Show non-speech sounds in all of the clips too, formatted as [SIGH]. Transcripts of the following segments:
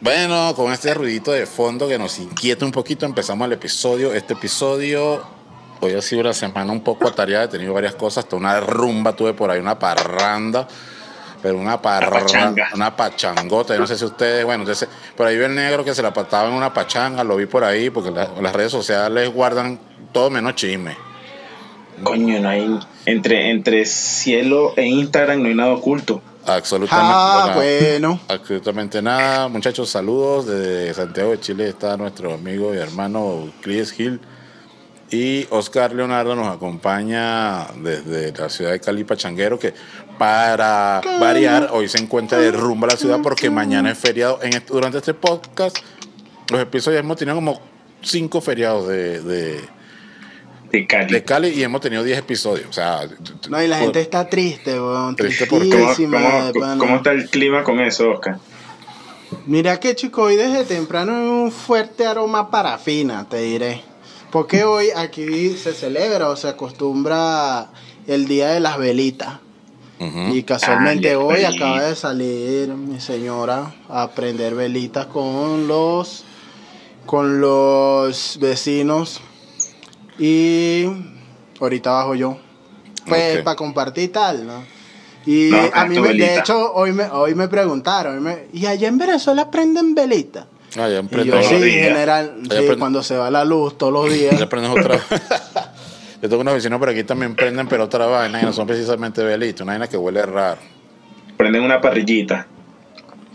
Bueno, con este ruidito de fondo que nos inquieta un poquito, empezamos el episodio. Este episodio hoy ha sido una semana un poco atareada, he tenido varias cosas, hasta una rumba tuve por ahí, una parranda, pero una parranda, una pachangota. Yo no sé si ustedes, bueno, entonces, por ahí vi el negro que se la pataba en una pachanga, lo vi por ahí, porque la- las redes sociales guardan todo menos chisme. Coño, no hay. Entre, entre cielo e Instagram no hay nada oculto. Absolutamente Ah, nada. bueno. Absolutamente nada. Muchachos, saludos. Desde Santiago de Chile está nuestro amigo y hermano Chris Hill. Y Oscar Leonardo nos acompaña desde la ciudad de Cali Pachanguero, que para variar, hoy se encuentra de rumbo a la ciudad porque mañana es feriado. En este- durante este podcast, los episodios hemos tenido como cinco feriados de, de, De Cali. de Cali y hemos tenido 10 episodios. O sea, No, y la gente está triste, weón. Triste porque- ¿Cómo, Tristísima, cómo- cómo está el clima con eso, Oscar? Mira que chico, hoy desde temprano hay un fuerte aroma parafina, te diré. Porque hoy aquí se celebra o se acostumbra el día de las velitas. Y casualmente Ah, hoy acaba de salir mi señora a prender velitas con los con los vecinos y ahorita bajo yo. Pues para compartir tal, ¿no? Y No, a mí me, de velita. hecho hoy me hoy me preguntaron, hoy me- ¿y allá en Venezuela prenden velitas? Ah, ya Y yo sí, en general, sí, prende- cuando se va la luz todos los días. Ya prendes otra. [LAUGHS] Yo tengo unos vecinos por aquí también prenden, pero otra vaina, y no son precisamente velitas, una vaina que huele raro. Prenden una parrillita.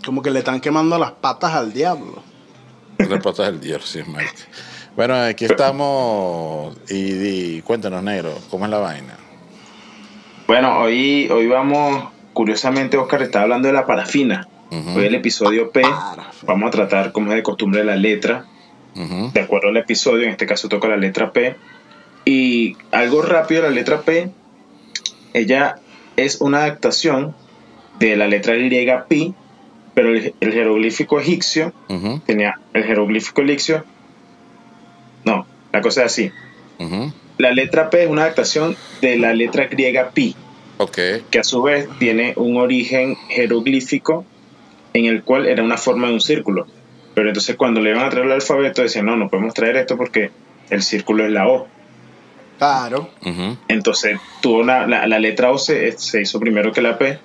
Como que le están quemando las patas al diablo. Las patas del diablo, sí, Mike. Bueno, aquí estamos. Y, y cuéntanos, negro, ¿cómo es la vaina? Bueno, hoy, hoy vamos. Curiosamente, Oscar está hablando de la parafina. Ujú. Hoy el episodio P. Parafina. Vamos a tratar, como es de costumbre, la letra. De acuerdo al episodio, en este caso toca la letra P. Y algo rápido, la letra P, ella es una adaptación de la letra griega pi, pero el, el jeroglífico egipcio tenía el jeroglífico egipcio. No, la cosa es así. La letra P es una adaptación de la letra griega pi, Ok. que a su vez tiene un origen jeroglífico en el cual era una forma de un círculo. Pero entonces cuando le iban a traer el alfabeto decían, no, no podemos traer esto porque el círculo es la O. Claro. Entonces tuvo una, la, la letra O se, se hizo primero que la P.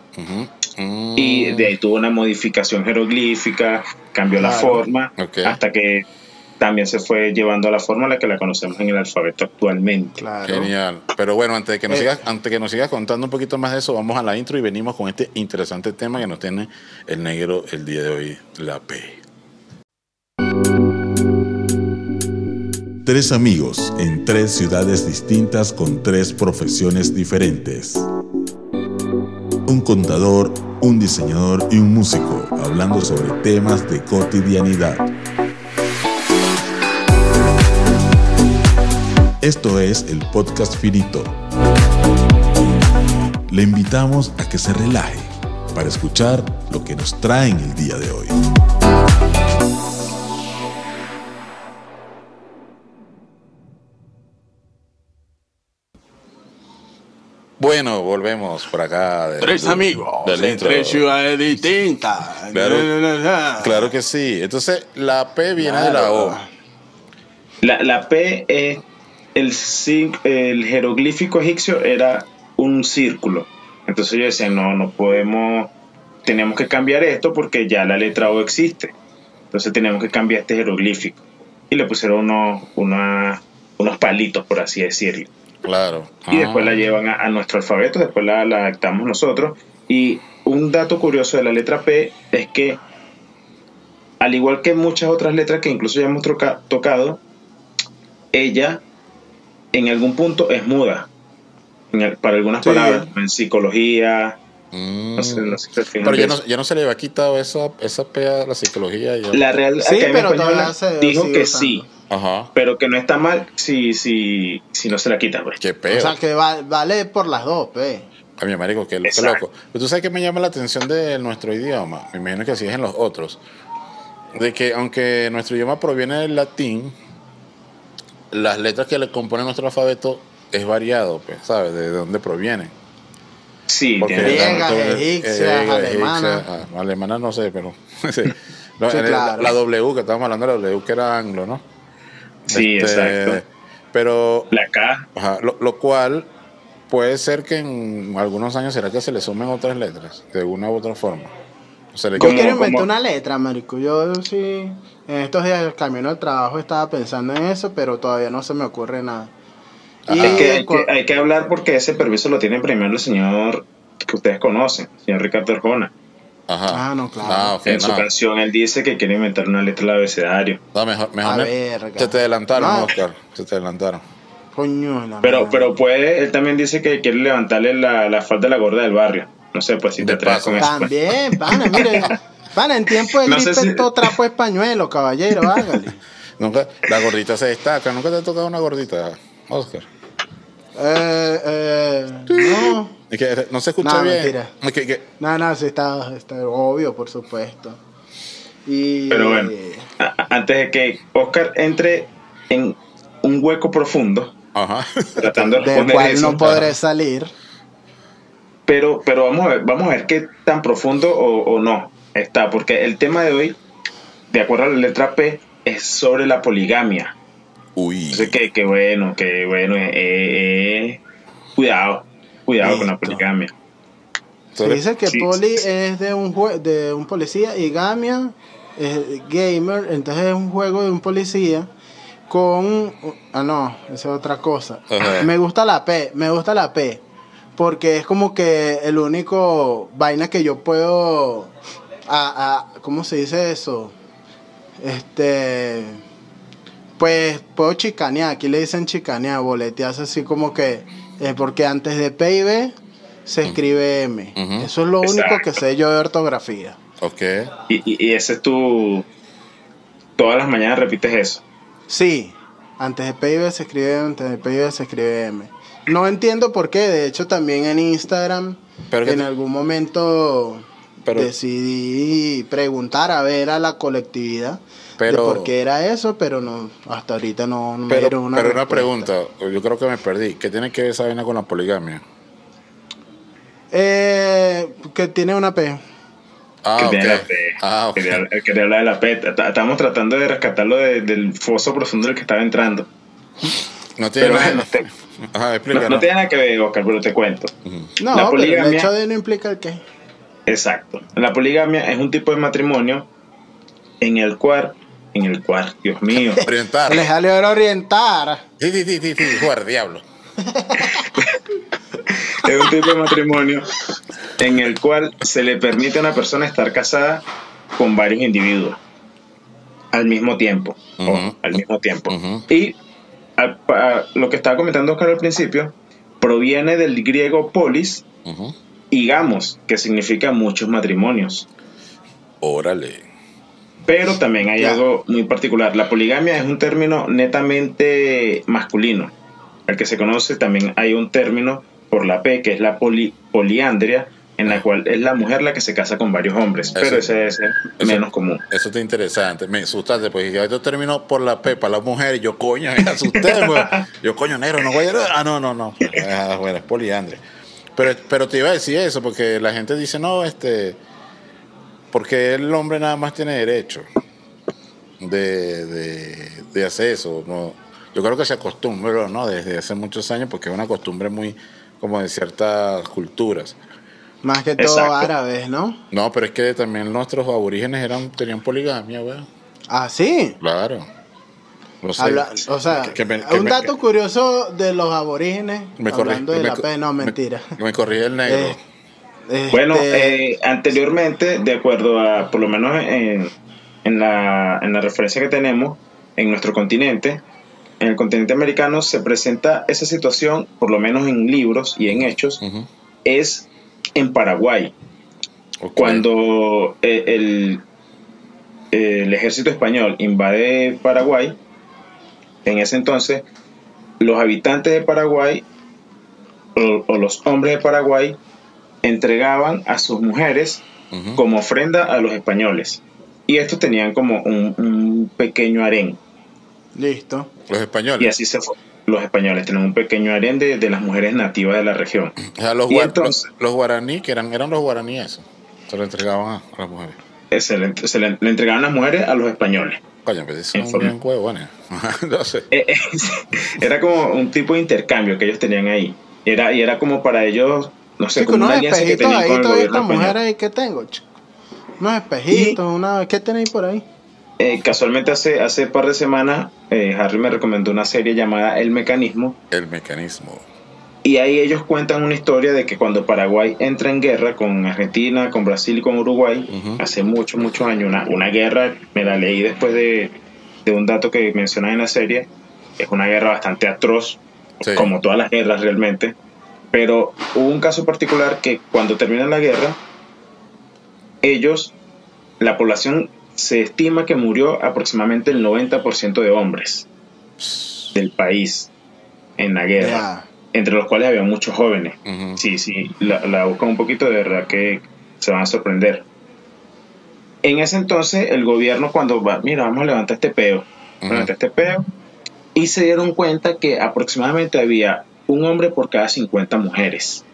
Mm. y de ahí tuvo una modificación jeroglífica, cambió la forma, hasta que también se fue llevando a la forma en la que la conocemos en el alfabeto actualmente. Claro. Genial. Pero bueno, antes de que nos Eh. sigas, antes que nos sigas contando un poquito más de eso, vamos a la intro y venimos con este interesante tema que nos tiene el negro el día de hoy, la P. Tres amigos en tres ciudades distintas con tres profesiones diferentes. Un contador, un diseñador y un músico hablando sobre temas de cotidianidad. Esto es el podcast Finito. Le invitamos a que se relaje para escuchar lo que nos traen el día de hoy. Bueno, volvemos por acá. del- Tres amigos del de tres ciudades distintas. Claro. Claro que sí. Entonces, la P viene de la O. La, la P es el, el jeroglífico egipcio era un círculo. Entonces yo decía, no, no podemos, tenemos que cambiar esto porque ya la letra O existe. Entonces tenemos que cambiar este jeroglífico. Y le pusieron unos, una- unos palitos, por así decirlo. Claro. Y Ah. después la llevan a, a nuestro alfabeto, después la, la adaptamos nosotros. Y un dato curioso de la letra P es que, al igual que muchas otras letras que incluso ya hemos tocado, ella en algún punto es muda. En el- para algunas Sí. palabras, en psicología, Mm. no sé, no sé Pero ya no, eso. ya no se le había quitado esa, esa P a la psicología. ya. La Real Sí, pero se dijo que usando. sí, Ajá. pero que no está mal si, si, si no se la quita. Pues. Qué peo. O sea que va- vale por las dos, pe. A mi marico, qué, qué Exacto. loco. Pero tú sabes que me llama la atención de nuestro idioma. Me imagino que así es en los otros. De que aunque nuestro idioma proviene del latín, las letras que le componen nuestro alfabeto es variado, pues, ¿sabes? De dónde provienen. Sí, egipcias, griega, alemanas. egipcia, ah, alemanas no sé, pero [LAUGHS] sí. [LAUGHS] No, Sí, en el- claro. La W, que estábamos hablando de la W, que era anglo, ¿no? Sí, Este, exacto. Pero, La K, ajá, lo, lo cual puede ser que en algunos años será que se le sumen otras letras, de una u otra forma. O se le Yo ¿Cómo- quiero inventar una letra, marico. Yo sí, en estos días del camino al trabajo estaba pensando en eso, pero todavía no se me ocurre nada. Y hay que, hay, que, hay que hablar porque ese permiso lo tiene primero el señor que ustedes conocen, señor Ricardo Arjona. Ajá. Ah, no, claro. Ah, ok, en su no. canción él dice que quiere inventar una letra del abecedario. No, mejor, mejor A me- verga. Se te adelantaron, No. Oscar. Se te adelantaron. Coño, la Pero, madre. pero puede, él también dice que quiere levantarle la, la falda a la gorda del barrio. No sé, pues si te De atreves paso. con eso. pues. También, pana, mire. [LAUGHS] Pana, en tiempo de No gripe si- todo trapo es pañuelo, caballero, [LAUGHS] hágale. Nunca, la gordita se destaca. Nunca te ha tocado una gordita, Oscar. Eh, eh, no. Es que no se escucha No, bien. mentira. Es que- que- No, no, sí está, está obvio, por supuesto. Y, Pero bueno, antes de que Oscar entre en un hueco profundo, ajá. tratando de del responder cual eso, no podré salir. Pero, pero vamos a ver, vamos a ver qué tan profundo o, o no está, porque el tema de hoy, de acuerdo a la letra P, es sobre la poligamia. Uy. Entonces, que, que bueno, que bueno, eh, eh, cuidado, cuidado con la poligamia. Se dice que Sí. Poli es de un jue- de un policía y Gamia es gamer, entonces es un juego de un policía con ah no, esa es otra cosa. Ajá. Me gusta la P, me gusta la P porque es como que el único vaina que yo puedo a, a- ¿cómo se dice eso? Este pues puedo chicanear, aquí le dicen chicanear, boletearse así como que eh, porque antes de P y B se escribe M. Eso es lo único que sé yo de ortografía. Ok. Y, y, y ese es tu... Todas las mañanas repites eso. Sí, antes de P y B se escribe M, antes de P y B se escribe M. No entiendo por qué, de hecho también en Instagram Pero que en te- algún momento Pero- decidí preguntar a ver a la colectividad Pero- de por qué era eso, pero no hasta ahorita no, no me dieron Pero, una pero una pregunta. Yo creo que me perdí. ¿Qué tiene que ver esa vaina con la poligamia? Eh, que tiene una P. Ah, que ok. tiene la P. Ah, ok. Quería, quería hablar de la P. Estamos tratando de rescatarlo de- del foso profundo del que estaba entrando. No tiene Pero nada. bueno, te- Ajá, explica. no ¿no? tiene nada que ver, Oscar, pero te cuento. No, La pero el poligamia- hecho de no implica el qué. Exacto. La poligamia es un tipo de matrimonio en el cual, en el cual, Dios mío, [LAUGHS] Orientar. Les salió de orientar. Sí, sí, sí, sí, sí, joder, diablo. [LAUGHS] es un tipo de matrimonio en el cual se le permite a una persona estar casada con varios individuos al mismo tiempo. Al mismo tiempo. Ujú. Y a- a- lo que estaba comentando Oscar al principio proviene del griego polis y gamos, que significa muchos matrimonios. Órale. Pero también hay Ya. algo muy particular. La poligamia es un término netamente masculino. El que se conoce también hay un término por la P, que es la poli- poliandria, en la cual es la mujer la que se casa con varios hombres. Eso- pero ese es el menos común. Eso está interesante. Me asustaste, pues ya esto terminó por la P, para la mujer. y Yo, coño, me asusté, [LAUGHS] pues. Yo, coño, negro, no voy a. Ah, no, no, no. Ah, bueno, es poliandre. Pero, pero te iba a decir eso, porque la gente dice, no, este. Porque el hombre nada más tiene derecho de, de, de hacer eso. No, yo creo que se acostumbra, ¿no? Desde hace muchos años, porque es una costumbre muy como de ciertas culturas. Más que todo Exacto. árabes, ¿no? No, pero es que también nuestros aborígenes eran, tenían poligamia, weón. Ah, sí. Claro. No sé. Habla- o sea, Que- que me- que un me- dato curioso de los aborígenes, me hablando de me la P, no, me- mentira. me corrige el negro. Eh, Este, Bueno, eh, anteriormente, de acuerdo a, por lo menos en, en, la, en la referencia que tenemos, en nuestro continente, en el continente americano se presenta esa situación, por lo menos en libros y en hechos, es en Paraguay. Cuando eh, el, el ejército español invade Paraguay, en ese entonces, los habitantes de Paraguay o, o los hombres de Paraguay entregaban a sus mujeres como ofrenda a los españoles. Y estos tenían como un, un pequeño harén. Listo. Los Y españoles. así se fue. Los españoles tenían un pequeño harén de, de las mujeres nativas de la región. O sea, los, y gua- entonces- los, los guaraní, que eran, eran los guaraní eso. Se lo entregaban a, a las mujeres. eh, se, le, se le- le entregaban las mujeres a los españoles. Coño, En son forma- bien huevones. [LAUGHS] no sé. Eh, eh, [LAUGHS] era como un tipo de intercambio que ellos tenían ahí. Era, y era como para ellos, no sé, Sí, como una alianza que espejitos tenían ahí, con el todas gobierno estas mujeres español. ahí que tengo. chico. Unos espejitos, una... ¿qué tenéis por ahí? Eh, casualmente hace hace par de semanas eh, Harry me recomendó una serie llamada El Mecanismo El mecanismo. y ahí ellos cuentan una historia de que cuando Paraguay entra en guerra con Argentina, con Brasil y con Uruguay, hace muchos, muchos años, una, una guerra, me la leí después de, de un dato que mencionas en la serie, es una guerra bastante atroz, Sí. como todas las guerras realmente, pero hubo un caso particular que cuando termina la guerra, ellos, la población se estima que murió aproximadamente el 90% de hombres del país en la guerra, entre los cuales había muchos jóvenes. Ujú. Sí, sí, la, la buscan un poquito, de verdad que se van a sorprender. En ese entonces, el gobierno, cuando va, mira, vamos a levantar este peo, Ujú. levantar este peo, y se dieron cuenta que aproximadamente había un hombre por cada 50 mujeres.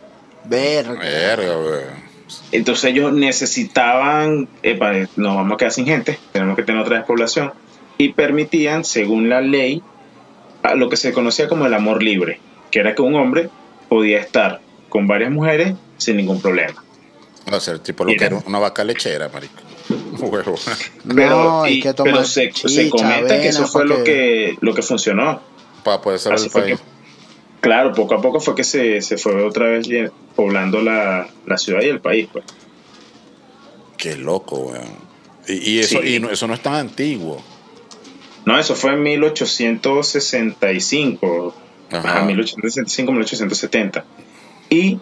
Verga. Verga. Entonces ellos necesitaban, epa, nos vamos a quedar sin gente, tenemos que tener otra despoblación, y permitían, según la ley, a lo que se conocía como el amor libre, que era que un hombre podía estar con varias mujeres sin ningún problema. Va a ser tipo lo que era una vaca lechera, marico. [LAUGHS] Huevo. Pero, no, hay y- que tomar pero se, comenta que eso fue lo que, lo que funcionó. Para poder salir del fue país. que- claro, poco a poco fue que se, se fue otra vez poblando la, la ciudad y el país. Pues. Qué loco, weón. Y, y eso, Sí. y no- eso no es tan antiguo. No, eso fue en 1865. Ajá. Ajá, 1865, 1870. Y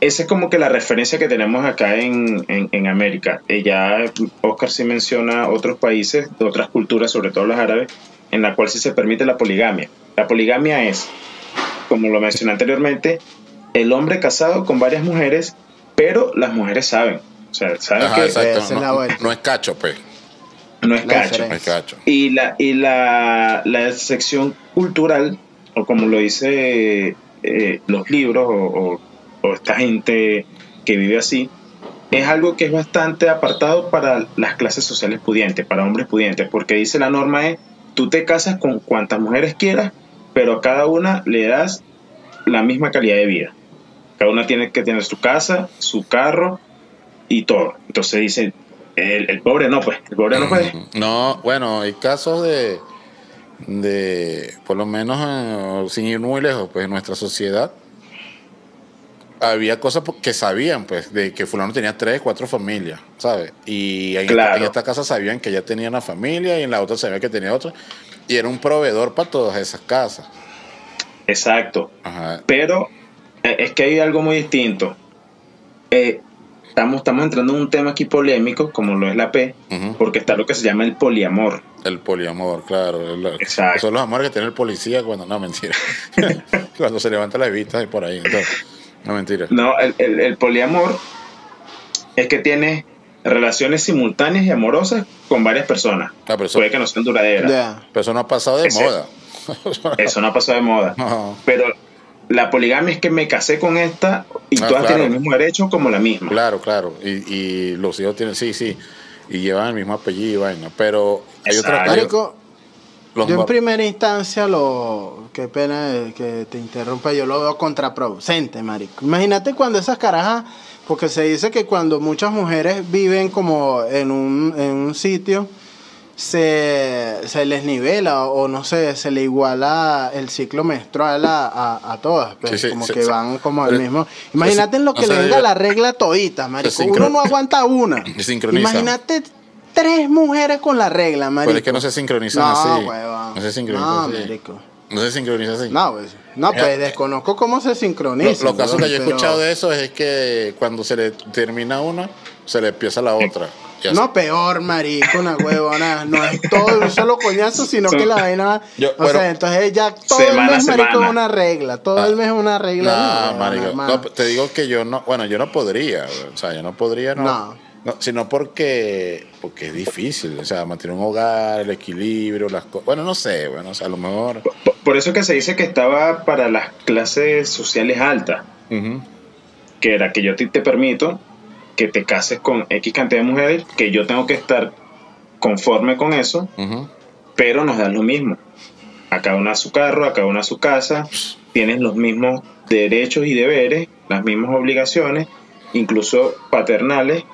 esa es como que la referencia que tenemos acá en, en, en América. Eh, ya Oscar sí menciona otros países, de otras culturas, sobre todo los árabes, en la cual sí se permite la poligamia. La poligamia es, como lo mencioné anteriormente, el hombre casado con varias mujeres, pero las mujeres saben. O sea, saben Ajá, que exacto. No, es cacho, pues. no es La cacho. No es cacho. Y la, y la, la sección cultural, o como lo dice eh, los libros, o, o- o esta gente que vive así, es algo que es bastante apartado para las clases sociales pudientes, para hombres pudientes, porque dice la norma es, tú te casas con cuantas mujeres quieras, pero a cada una le das la misma calidad de vida. Cada una tiene que tener su casa, su carro y todo. Entonces dice, el, pobre no, pues, el pobre no puede. Ujú. No, bueno, hay casos de, de por lo menos eh, sin ir muy lejos, pues en nuestra sociedad había cosas que sabían, pues, de que fulano tenía tres, cuatro familias, ¿sabes? Y en, Claro. esta, en esta casa sabían que ya tenía una familia y en la otra sabían que tenía otra. Y era un proveedor para todas esas casas. Exacto. Ajá. Pero eh, es que hay algo muy distinto. Eh, estamos, estamos entrando en un tema aquí polémico, como lo es la P, porque está lo que se llama el poliamor. El poliamor, claro. el- Exacto. Son los amores que tiene el policía cuando. No, mentira. [LAUGHS] cuando se levanta la vista y por ahí. Entonces, no, mentira. No, el, el- el poliamor es que tienes relaciones simultáneas y amorosas con varias personas. Ah, pero eso, Puede que no sean duraderas. Ya. pero eso no ha pasado de Ese- moda. [LAUGHS] Eso no ha pasado de moda. No. Pero la poligamia es que me casé con esta y Ah, todas claro. tienen el mismo derecho como la misma. Claro, claro. Y, y los hijos tienen, sí, sí. Y llevan el mismo apellido y vaina. Pero hay otra Exacto. hay Marico, los yo en primera instancia lo... Qué pena que te interrumpa, yo lo veo contraproducente, marico. Imagínate cuando esas carajas... Porque se dice que cuando muchas mujeres viven como en un, en un sitio, se, se les nivela o no sé, se le iguala el ciclo menstrual a, a, a todas. Pues, Sí, sí, como sí, que van como al mismo... Imagínate en lo que le venga la regla todita, marico. Uno no aguanta una. Imagínate tres mujeres con la regla, marico. Pero es que no se sincronizan No, así. huevón. No se sincronizan No, así. marico. No se sincroniza así. No, pues, no, pues desconozco cómo se Lo- sincroniza. los casos que yo he escuchado de eso es que cuando se le termina una, se le empieza la otra. No, peor, marico, una huevona. No es todo un solo coñazo, sino que la vaina. Yo- o bueno, sea, entonces ya todo semana el mes, marico, es una regla. Todo Ah. el mes es una regla. No, marico. No, te digo que yo no, bueno, yo no podría, o sea, yo no podría, no. No. No, sino porque, porque es difícil, o sea, mantener un hogar, el equilibrio, las cosas. Bueno, no sé, bueno, o sea, a lo mejor. Por- Por eso que se dice que estaba para las clases sociales altas. Que era que yo te permito que te cases con X cantidad de mujeres, que yo tengo que estar conforme con eso, pero nos dan lo mismo. A cada una a su carro, a cada una a su casa, tienes los mismos derechos y deberes, las mismas obligaciones, incluso paternales.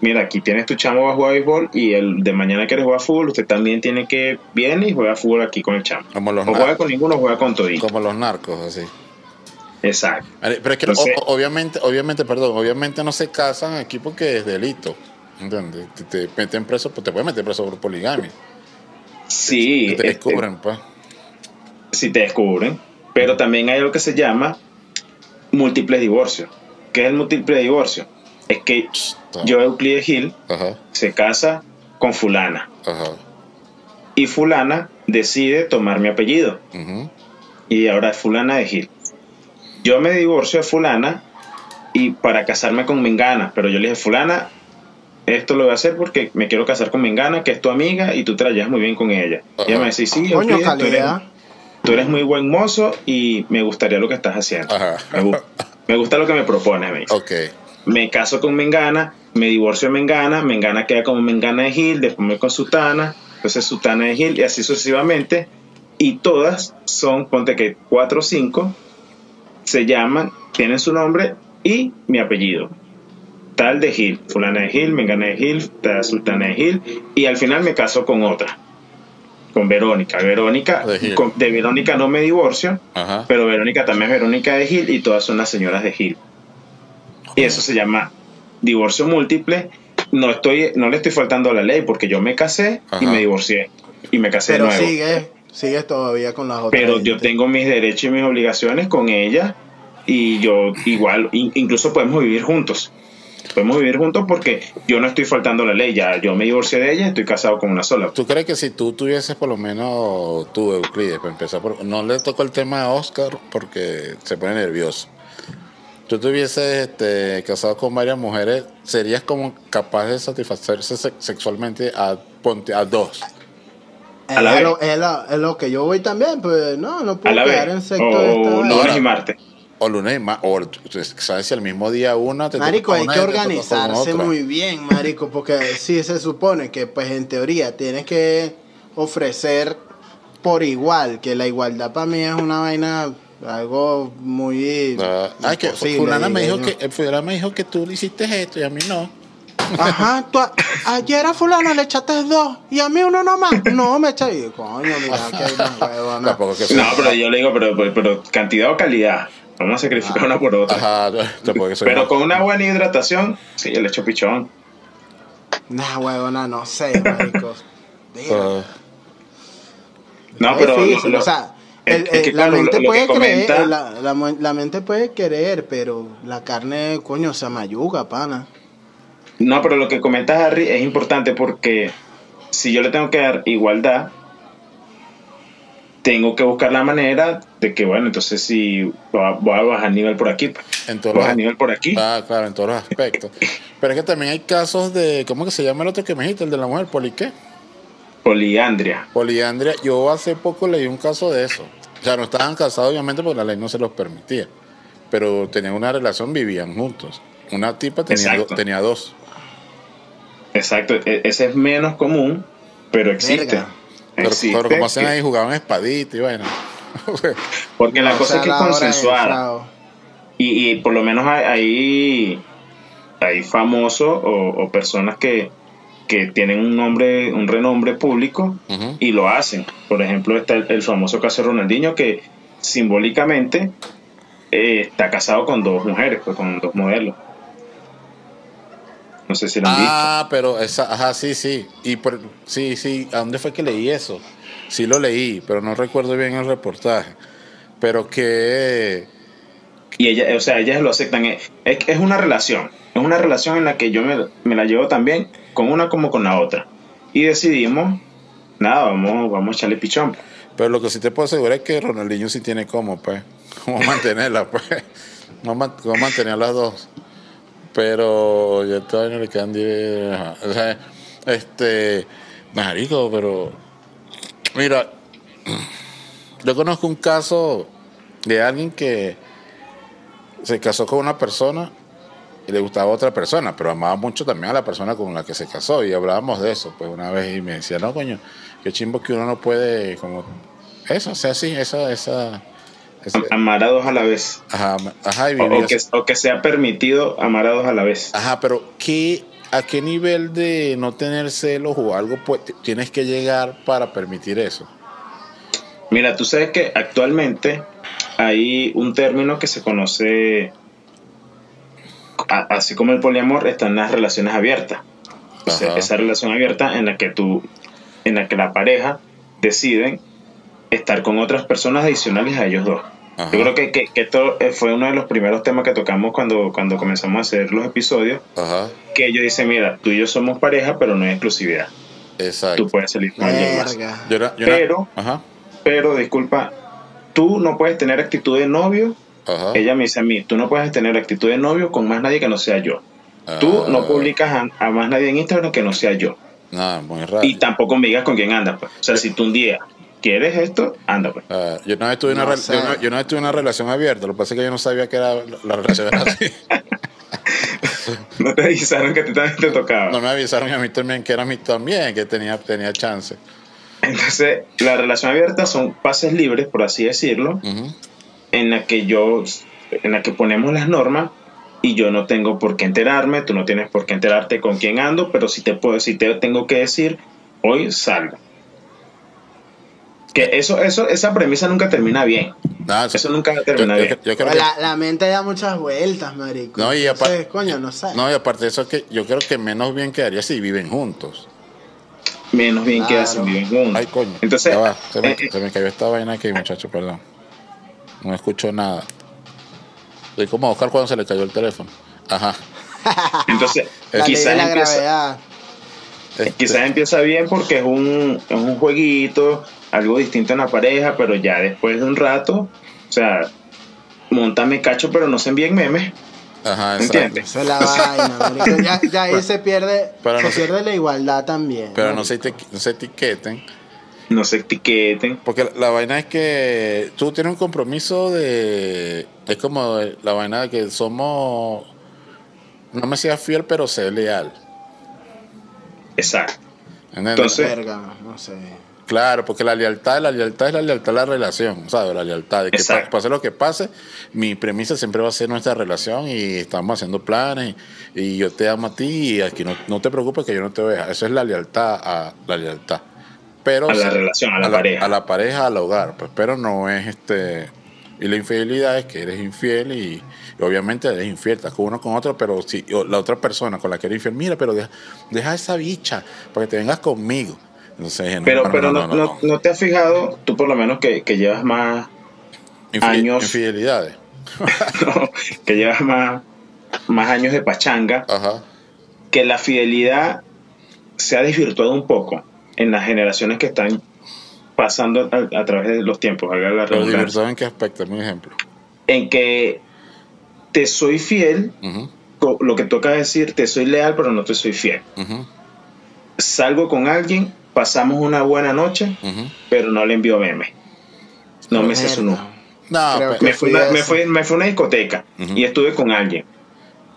Mira, aquí tienes tu chamo va a jugar béisbol y el de mañana quieres jugar fútbol, usted también tiene que viene y juega fútbol aquí con el chamo. Como los O juega con ninguno juega con todito. Como los narcos, así. Exacto. Pero es que Entonces- o- o- obviamente, obviamente, perdón, obviamente no se casan aquí porque es delito. ¿Entiendes? Te, te meten preso, pues te pueden meter preso por poligamia. Sí, Que te este, descubren, pues. si te descubren. Pero también hay algo que se llama múltiples divorcios. ¿Qué es el múltiple divorcio? Es que yo, Euclides Gil, Ajá, se casa con fulana ajá. y fulana decide tomar mi apellido y ahora es fulana de Gil. Yo me divorcio de fulana y para casarme con Mengana, pero yo le dije, fulana, esto lo voy a hacer porque me quiero casar con Mengana, que es tu amiga y tú te la llevas muy bien con ella. Y ella me dice, sí, Coño, Euclides, tú eres, calidad. tú eres muy buen mozo y me gustaría lo que estás haciendo. Ajá. Me, gu- me gusta lo que me propones, me dice. Ok. Me caso con Mengana, me divorcio de Mengana, Mengana queda como Mengana de Gil, después me con Sutana, entonces Sutana de Gil y así sucesivamente. Y todas son, ponte que cuatro o cinco, se llaman, tienen su nombre y mi apellido. Tal de Gil, fulana de Gil, Mengana de Gil, tal Sultana de Gil, y al final me caso con otra, con Verónica. Verónica, De con- de Verónica no me divorcio, Ajá. pero Verónica también es Verónica de Gil y todas son las señoras de Gil. Y eso se llama divorcio múltiple. No estoy, no le estoy faltando a la ley porque yo me casé y me divorcié y me casé Pero de nuevo. sigue, sigues todavía con las otras. Pero yo tengo mis derechos y mis obligaciones con ella y yo igual, in- incluso podemos vivir juntos. Podemos vivir juntos porque yo no estoy faltando a la ley. Ya yo me divorcié de ella, estoy casado con una sola. ¿Tú crees que si tú tuvieses por lo menos tú, Euclides, para empezar, por, no le tocó el tema a Oscar porque se pone nervioso? Tú tuvieses este, casado con varias mujeres, ¿serías como capaz de satisfacerse se- sexualmente a, ponte, a dos? a la es, vez. lo, es, la- es lo que yo voy también, pues no, no A puedo la quedar vez. en secto O esta lunes y martes. O lunes y más, o tú- tú sabes si el mismo día una te Marico, hay que organizarse muy bien, marico, porque sí se supone que, pues en teoría, tienes que ofrecer por igual, que la igualdad para mí es una vaina, algo muy... Ah, ay, que fulana me dijo yo. que, fulana me dijo que tú le hiciste esto y a mí no. Ajá, tú a- ayer a fulano le echaste dos y a mí uno nomás. No, me eché y coño, mira que hay más huevona. Tampoco que No, pero yo le digo, pero, pero, pero cantidad o calidad. Vamos a sacrificar una por otra. Ajá, tampoco que soy Pero más- con una buena hidratación, sí, el hecho pichón. Nah, huevona, no sé, marico. Ah, No, pero difícil, lo- o sea, el- el- la claro, mente lo- lo puede que creer, comenta- la, la mente puede querer, pero la carne, coño, se mayuga, pana. No, pero lo que comentas, Harry, es importante porque si yo le tengo que dar igualdad, tengo que buscar la manera de que, bueno, entonces si voy a bajar nivel por aquí, pues, en todos bajar los, nivel por aquí. ah, claro, en todos los aspectos. [LAUGHS] Pero es que también hay casos de, ¿cómo que se llama el otro que me dijiste? El de la mujer, ¿poli qué? Poliandria. Poliandria. Yo hace poco leí un caso de eso. O sea, no estaban casados obviamente porque la ley no se los permitía. Pero tenían una relación, vivían juntos. Una tipa tenía, do- Exacto. tenía dos. Exacto, e- ese es menos común, pero existe. Verga. Pero, Existe pero como hacían ahí, jugaban espadita y bueno. [LAUGHS] Porque la cosa sea, es que es consensuada. Y, y por lo menos hay, hay, hay famosos o, o personas que, que tienen un nombre, un renombre público y lo hacen. Por ejemplo, está el, el famoso caso de Ronaldinho que simbólicamente eh, está casado con dos mujeres, pues, con dos modelos. No sé si lo han visto. Ah, pero esa, ajá, sí, sí. Y por, sí, sí, ¿a dónde fue que leí eso? Sí lo leí, pero no recuerdo bien el reportaje. Pero que Y ella, o sea, ellas lo aceptan. Es, es es una relación. Es una relación en la que yo me, me la llevo también con una como con la otra. Y decidimos, nada, vamos, vamos a echarle pichón. Pero lo que sí te puedo asegurar es que Ronaldinho sí tiene cómo, pues. [LAUGHS] Cómo mantenerla, pues. Cómo, man- cómo mantener las dos. Pero ya todavía no le quedan 10. ajá. O sea, este. Marico, pero. Mira, yo conozco un caso de alguien que se casó con una persona y le gustaba a otra persona, pero amaba mucho también a la persona con la que se casó y hablábamos de eso, pues una vez y me decía, no, coño, qué chimbo que uno no puede, como, eso, o sea, sí, esa, esa, ese- Amar a dos a la vez. ajá, ajá, y O, vivir o que, o que sea permitido amar a dos a la vez. Ajá, pero ¿qué, ¿a qué nivel de no tener celos o algo pues, tienes que llegar para permitir eso? Mira, tú sabes que actualmente hay un término que se conoce, a- así como el poliamor, están las relaciones abiertas. O sea, esa relación abierta en la que tú, en la que la pareja deciden estar con otras personas adicionales a ellos dos. Ajá. Yo creo que, que, que esto eh, fue uno de los primeros temas que tocamos cuando, cuando comenzamos a hacer los episodios, Ajá, que ellos dicen, mira, tú y yo somos pareja, pero no hay exclusividad. exacto. Tú puedes salir con alguien más. Yo era- yo era- Pero- ajá, Pero, disculpa, tú no puedes tener actitud de novio ajá. Ella me dice a mí, tú no puedes tener actitud de novio con más nadie que no sea yo. Tú Ah, no publicas a, a más nadie en Instagram que no sea yo. Nada, muy raro. Y tampoco me digas con quién andas. Pues. O sea, si tú un día quieres esto, anda pues. Ah, yo una vez tuve una, No sé. yo una- yo una vez tuve una relación abierta, lo que pasa es que yo no sabía que era la, la relación era así. [LAUGHS] No te avisaron que a ti también te tocaba. no me avisaron a mí también que era a mí también, que tenía, tenía chance. Entonces, la relación abierta son pases libres, por así decirlo, Ujú. En la que yo, en la que ponemos las normas y yo no tengo por qué enterarme, tú no tienes por qué enterarte con quién ando, pero si te puedo, si te tengo que decir, hoy salgo. Que eso, eso, esa premisa nunca termina bien. Nada, Eso nunca va a yo- bien. yo creo que- la, la mente da muchas vueltas, marico. No, y aparte- Entonces, coño, no sé. No, y aparte de eso, que yo creo que menos bien quedaría si viven juntos. Menos bien Claro. queda si viven juntos. Ay, coño. Entonces, Ya va, se, me, eh, eh, se me cayó esta vaina aquí, muchacho, perdón. No escucho nada. Soy como a Oscar cuando se le cayó el teléfono. Ajá. [LAUGHS] entonces quizás empieza, gravedad. Este, quizás empieza bien porque es un, es un jueguito, algo distinto en la pareja, pero ya después de un rato, o sea, montame cacho, pero no se envíen memes. Ajá. ¿Entiendes? Esa es la vaina. [LAUGHS] Ya, ya ahí se pierde, se no pierde la igualdad también. Pero no marico. se, no se etiqueten. No se etiqueten. Porque la, la vaina es que tú tienes un compromiso de. Es como la vaina de que somos. No me seas fiel, pero sé leal. Exacto. Entonces- Verga, no sé. Claro, porque la lealtad, la lealtad es la lealtad a la relación, ¿sabes? La lealtad de que Exacto. pase lo que pase, mi premisa siempre va a ser nuestra relación y estamos haciendo planes y, y yo te amo a ti y aquí no, no te preocupes que yo no te voy a dejar. Eso es la lealtad a la lealtad. Pero A la relación, a la pareja. A la pareja, al hogar, pues, pero no es este y la infidelidad es que eres infiel y, y obviamente eres infiel, estás con uno con otro, pero si la otra persona con la que eres infiel, mira, pero deja, deja esa bicha para que te vengas conmigo. Entonces, Pero, no, pero no, no, no, no- no te has fijado, tú por lo menos que, que llevas más, Infi- años. Infidelidades. [LAUGHS] que llevas más, más años de pachanga, Ajá. que la fidelidad se ha desvirtuado un poco en las generaciones que están pasando a, a través de los tiempos, la Pero en qué aspecto, un ejemplo. en que te soy fiel, lo que toca decir, te soy leal, pero no te soy fiel. Salgo con alguien, pasamos una buena noche, pero no le envío meme. No me sé su número. No, pe- que- Me fui, una- fui me, eso. fui, me fui a una discoteca y estuve con alguien.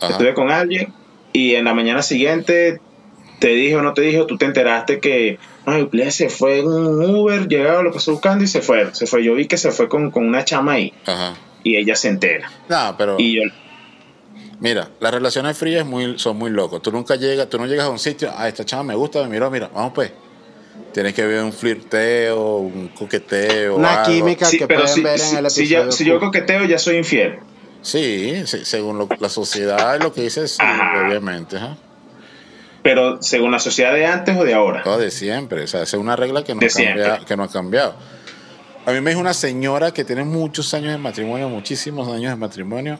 Estuve con alguien y en la mañana siguiente te dije o no te dije, o tú te enteraste que ay, se fue en un Uber, llegaba, lo pasó buscando y se fue. Se fue. Yo vi que se fue con, con una chama ahí Ajá. y ella se entera. No, pero Y yo, mira, las relaciones frías muy, son muy locos. Tú nunca llegas, tú no llegas a un sitio, ah, esta chava me gusta, me miró, mira, vamos pues. Tienes que ver un flirteo, un coqueteo. Una algo. química sí, que pero pueden si, ver si- en el si episodio. yo, si yo coqueteo ya soy infiel. Sí, sí, según lo- la sociedad lo que dice, sí, Ajá. obviamente. Ajá. Pero según la sociedad de antes o de ahora. De siempre. O sea, esa es una regla que no, ha cambiado, siempre. que no ha cambiado. A mí me dijo una señora que tiene muchos años de matrimonio, muchísimos años de matrimonio,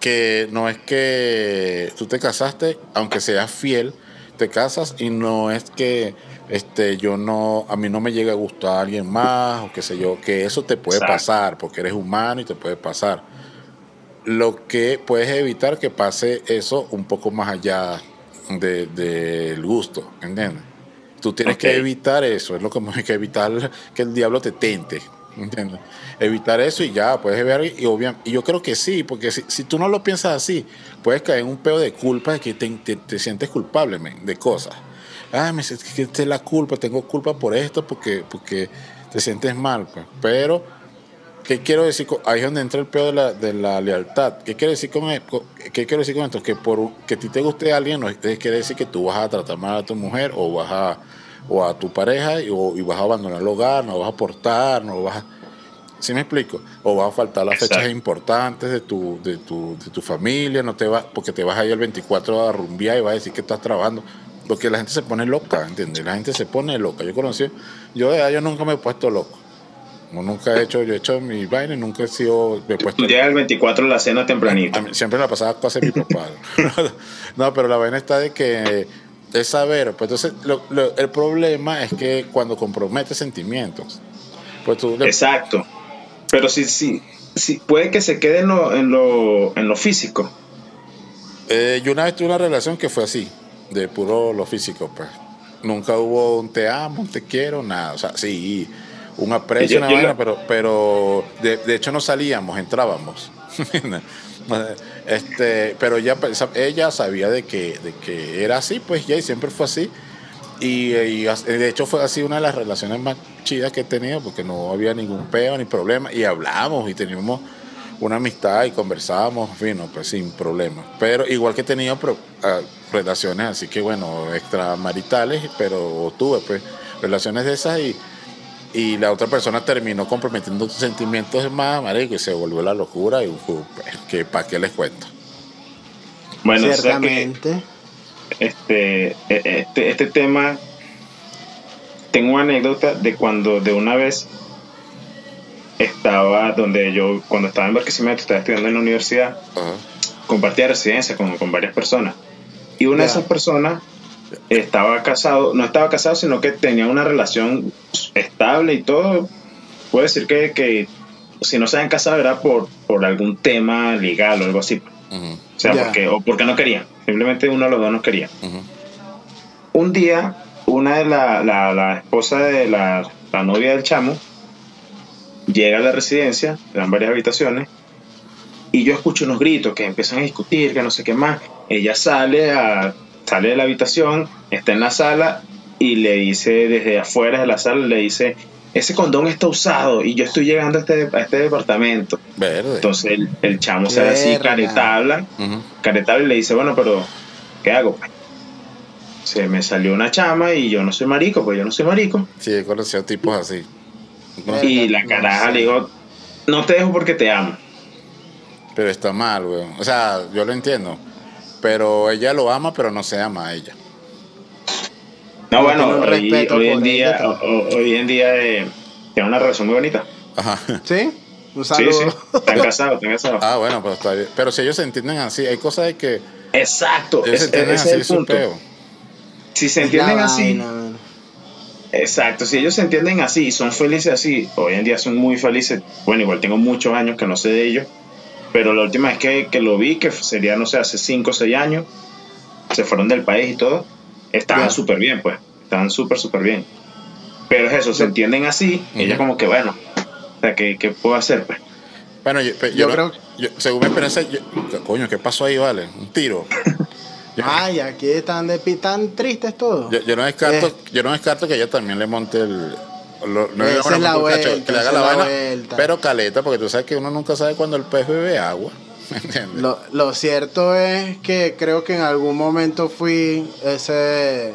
que no es que tú te casaste, aunque seas fiel, te casas y no es que este yo no a mí no me llega a gustar a alguien más o qué sé yo, que eso te puede Exacto. pasar porque eres humano y te puede pasar. Lo que puedes evitar que pase eso un poco más allá de- del gusto, ¿entiendes? Tú tienes que evitar eso, es lo que [LAUGHS] hay que evitar que el diablo te tente, ¿entiendes? Evitar eso y ya, puedes ver, y, obvia- y yo creo que sí, porque si, si tú no lo piensas así, puedes caer en un peo de culpa, de que te, te- te sientes culpable men, de cosas. Ah, me que es la culpa, tengo culpa por esto, porque, porque te sientes mal, pues. Pero, ¿qué quiero decir? con- ahí es donde entra el peo de la, de la lealtad. ¿Qué quiero decir con, e- con- ¿qué quiero decir con esto? Que por que a ti te guste alguien no quiere decir que tú vas a tratar mal a tu mujer o vas a o a tu pareja y, o- y vas a abandonar el hogar, no vas a aportar, no vas a... ¿Sí me explico? O vas a faltar las Exacto. fechas importantes de tu, de tu, de tu familia, no te vas, porque te vas a ir el 24 a rumbear y vas a decir que estás trabajando. Porque la gente se pone loca, ¿entiendes? La gente se pone loca. Yo conocí, yo de edad yo nunca me he puesto loco. Yo nunca he hecho, yo he hecho mi vaina y nunca he sido, me he puesto Tú llegas el 24 a la cena tempranito. mí siempre la pasaba casi mi papá. [LAUGHS] no, pero la vaina está de que es saber. Pues entonces, lo- lo- el problema es que cuando comprometes sentimientos, pues tú le- Exacto. Pero sí, sí, sí, puede que se quede en lo, en lo, en lo físico. Eh, yo una vez tuve una relación que fue así, de puro lo físico, pues. Nunca hubo un te amo, un te quiero, nada. O sea, sí, un aprecio, Yo- una yo vaina, pero, pero de, de hecho no salíamos, entrábamos. [LAUGHS] este, pero ella, pensa- ella sabía de que, de que era así, pues ya, y siempre fue así. Y, de hecho fue así una de las relaciones más chidas que he tenido, porque no había ningún peo ni problema, y hablábamos y teníamos una amistad y conversábamos, fino, pues sin problemas. Pero igual que he tenido pro- ah, relaciones así que, bueno, extramaritales, pero tuve pues relaciones de esas y, y la otra persona terminó comprometiendo sus sentimientos más, marico, y se volvió la locura y uf, que para qué les cuento. Bueno, o sea que Ciertamente. este, e- este, este tema, tengo una anécdota de cuando de una vez estaba donde yo, cuando estaba en Barquisimeto, estaba estudiando en la universidad, compartía residencia con, con varias personas. Y una de esas personas estaba casado, no estaba casado, sino que tenía una relación estable y todo. Puede decir que, que si no se habían casado era por, por algún tema legal o algo así. O sea, porque, o porque no querían. Simplemente uno de los dos no quería. Un día, una de la, la, la esposa de la, la novia del chamo llega a la residencia, eran varias habitaciones, y yo escucho unos gritos que empiezan a discutir, que no sé qué más. Ella sale, a, sale de la habitación, está en la sala y le dice desde afuera de la sala, le dice, ese condón está usado y yo estoy llegando a este, a este departamento. Verde. Entonces el, el chamo se ve así, caretabla, Ujú. caretable y le dice, bueno, pero ¿qué hago? pues? Se me salió una chama y yo no soy marico, pues yo no soy marico. Sí, he conocido tipos así. No, Y la no caraja sé. le dijo, no te dejo porque te amo. pero está mal, güey. O sea, yo lo entiendo. Pero ella lo ama, pero no se ama a ella. No, No bueno, un hoy, respeto hoy en día, hoy en día eh, tiene una relación muy bonita. Ajá. ¿Sí? Un Sí, saludo. sí, están [LAUGHS] casados, están casados. Ah, bueno, pues está bien. Pero si ellos se entienden así, hay cosas de que Exacto, ellos se ese, entienden ese es el punto. peo. Si se entienden así. Exacto, si ellos se entienden así y son felices así, hoy en día son muy felices. Bueno, igual tengo muchos años que no sé de ellos, pero la última vez que, que lo vi, que sería, no sé, hace 5 o 6 años, se fueron del país y todo, estaban súper bien, pues, estaban súper, súper bien. Pero es eso, se entienden así, ella Ujú. como que, bueno, o sea, ¿qué, qué puedo hacer? Pues? Bueno, yo, pe- Yo yo no- creo- yo- según mi experiencia, yo- coño, ¿qué pasó ahí, vale? Un tiro. Yo, [LAUGHS] Ay, aquí están, de, tan tristes todos. yo- yo no descarto, Eh. yo no descarto que ella también le monte el. Lo- no es la vuelta, que le haga esa la es la vaina, vuelta. pero caleta, porque tú sabes que uno nunca sabe cuando el pez bebe agua. [LAUGHS] Lo, lo cierto es que creo que en algún momento fui ese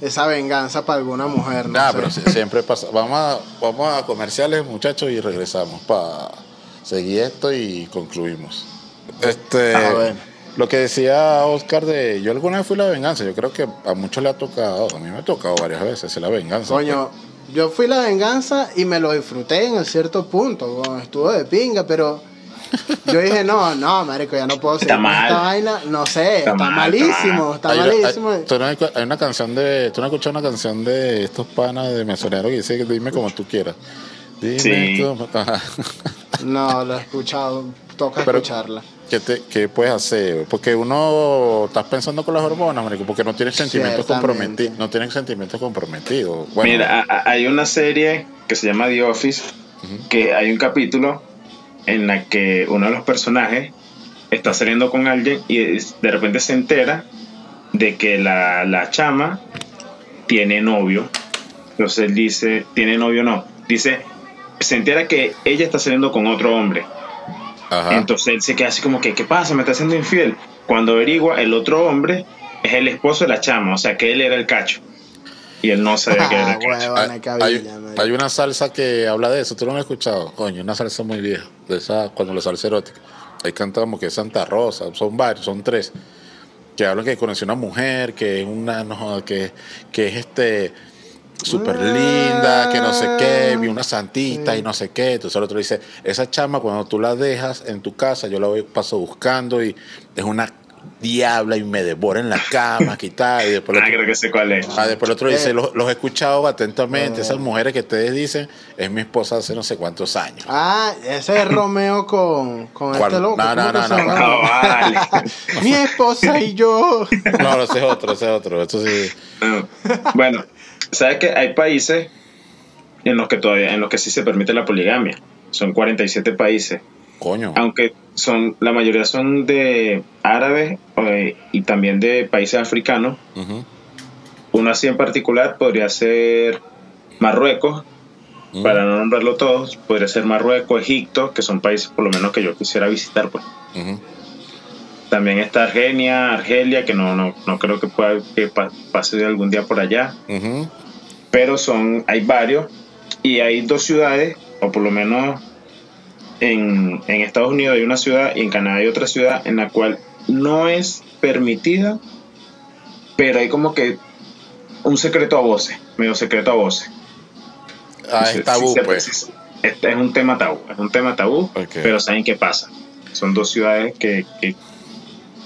esa venganza para alguna mujer. No sé. pero siempre pasa. Vamos a, vamos a comerciales, muchachos, y regresamos para seguir esto y concluimos. Este, Ah, bueno. Lo que decía Oscar de yo alguna vez fui la venganza, yo creo que a muchos le ha tocado, a mí me ha tocado varias veces, es la venganza. Coño, yo fui la venganza y me lo disfruté en cierto punto. bueno, estuvo de pinga, pero yo dije, no, no, marico, ya no puedo seguir mal. esta vaina. No sé, Está está, mal, malísimo, está Hay- malísimo. hay- tú no hay, hay una canción de, tú no has escuchado una canción de estos panas de mesoneros que dice dime como tú quieras. Dime Sí. [LAUGHS] No, lo he escuchado, toca Pero- escucharla. ¿Qué, te, ¿Qué puedes hacer? Porque uno estás pensando con las hormonas, marico, porque no tienes sentimientos comprometidos. No tienes sentimientos comprometidos. Bueno, Mira, hay una serie que se llama The Office, que hay un capítulo en la que uno de los personajes está saliendo con alguien y de repente se entera de que la, la chama tiene novio. Entonces él dice, ¿tiene novio no? Dice, se entera que ella está saliendo con otro hombre. Ajá. Entonces él se queda así como que, ¿qué pasa? Me está haciendo infiel. Cuando averigua, el otro hombre es el esposo de la chama, o sea que él era el cacho. Y él no sabía que era Ah, el [LAUGHS] cacho. hay, cabilla, hay- marico. hay una salsa que habla de eso, tú no lo has escuchado, coño, una salsa muy vieja, de esa, cuando la salsa erótica. Ahí canta como que es Santa Rosa, son varios, son tres, que hablan que conoció una mujer, que es una, no, que, que es este súper linda, que no sé qué, vi una santita y no sé qué. Entonces el otro dice, esa chama cuando tú la dejas en tu casa, yo la voy, paso buscando y es una diabla y me devora en la cama, quitar y después el Ah, otro- creo que sé cuál es. Ah, después el otro dice, Eh. los, los he escuchado atentamente, Eh. esas mujeres que ustedes dicen, es mi esposa hace no sé cuántos años. Ah, ese es Romeo con, con ¿Cuál? este loco. No, no, ¿cómo que no, no, llama? No, vale. [LAUGHS] Mi esposa y yo. No, ese es otro, ese es otro. Esto sí. No. [LAUGHS] Bueno, sabes que hay países en los que todavía, en los que sí se permite la poligamia. Son 47 países. Coño. Aunque son, la mayoría son de árabes eh, y también de países africanos. Uno así en particular podría ser Marruecos, para no nombrarlo todos, podría ser Marruecos, Egipto, que son países por lo menos que yo quisiera visitar. Pues. También está Argenia, Argelia, que no, no, no creo que pueda que pa- pase algún día por allá. Pero son hay varios y hay dos ciudades o por lo menos en, en Estados Unidos hay una ciudad y en Canadá hay otra ciudad en la cual no es permitida pero hay como que un secreto a voces medio secreto a voces Ah, es tabú, sí pues. este es un tema tabú es un tema tabú pero saben qué pasa son dos ciudades que, que-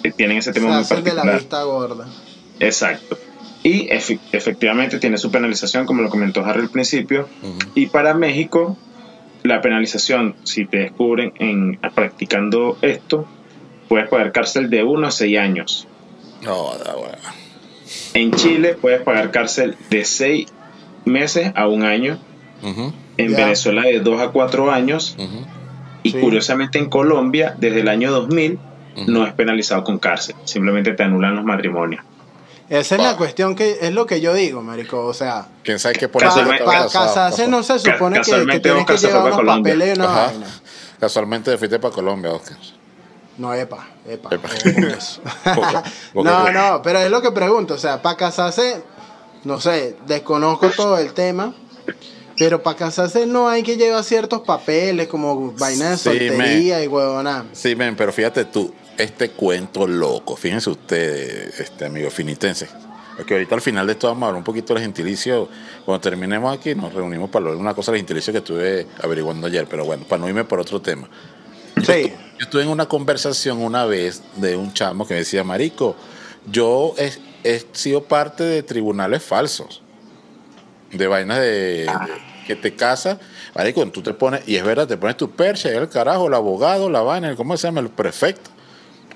que tienen ese Se tema muy hacen de la particular vista gorda. Exacto. Y efe- efectivamente tiene su penalización, como lo comentó Harry al principio. Y para México, la penalización, si te descubren en, practicando esto, puedes pagar cárcel de 1 a 6 años. No, da bueno. En Chile puedes pagar cárcel de 6 meses a un año. En. Venezuela de 2 a 4 años. Y Sí. curiosamente en Colombia, desde el año 2000, Ujú. no es penalizado con cárcel. Simplemente te anulan los matrimonios. Esa es la cuestión que es lo que yo digo, marico. O sea, ¿Quién sabe qué por para eso casado? casarse no se supone que, que tienes que llevar unos Colombia. papeles y una vaina. Casualmente fuiste para Colombia, Oscar. No, epa, epa. [LAUGHS] No, no, pero es lo que pregunto. O sea, para casarse, no sé, desconozco todo el tema. Pero para casarse no hay que llevar ciertos papeles como vaina de Sí, soltería y huevona. Sí, men, pero fíjate tú, este cuento loco, fíjense ustedes, este amigo finitense, porque ahorita al final de esto vamos a hablar un poquito del gentilicio, cuando terminemos aquí nos reunimos para hablar de una cosa del gentilicio que estuve averiguando ayer, pero bueno, para no irme por otro tema. Sí. Yo estuve en una conversación una vez de un chamo que me decía, Marico, yo he, he sido parte de tribunales falsos, de vainas de, de- que te casas, Marico, tú te pones, y es verdad, te pones tu percha, el carajo, el abogado, la vaina, ¿cómo se llama? El prefecto.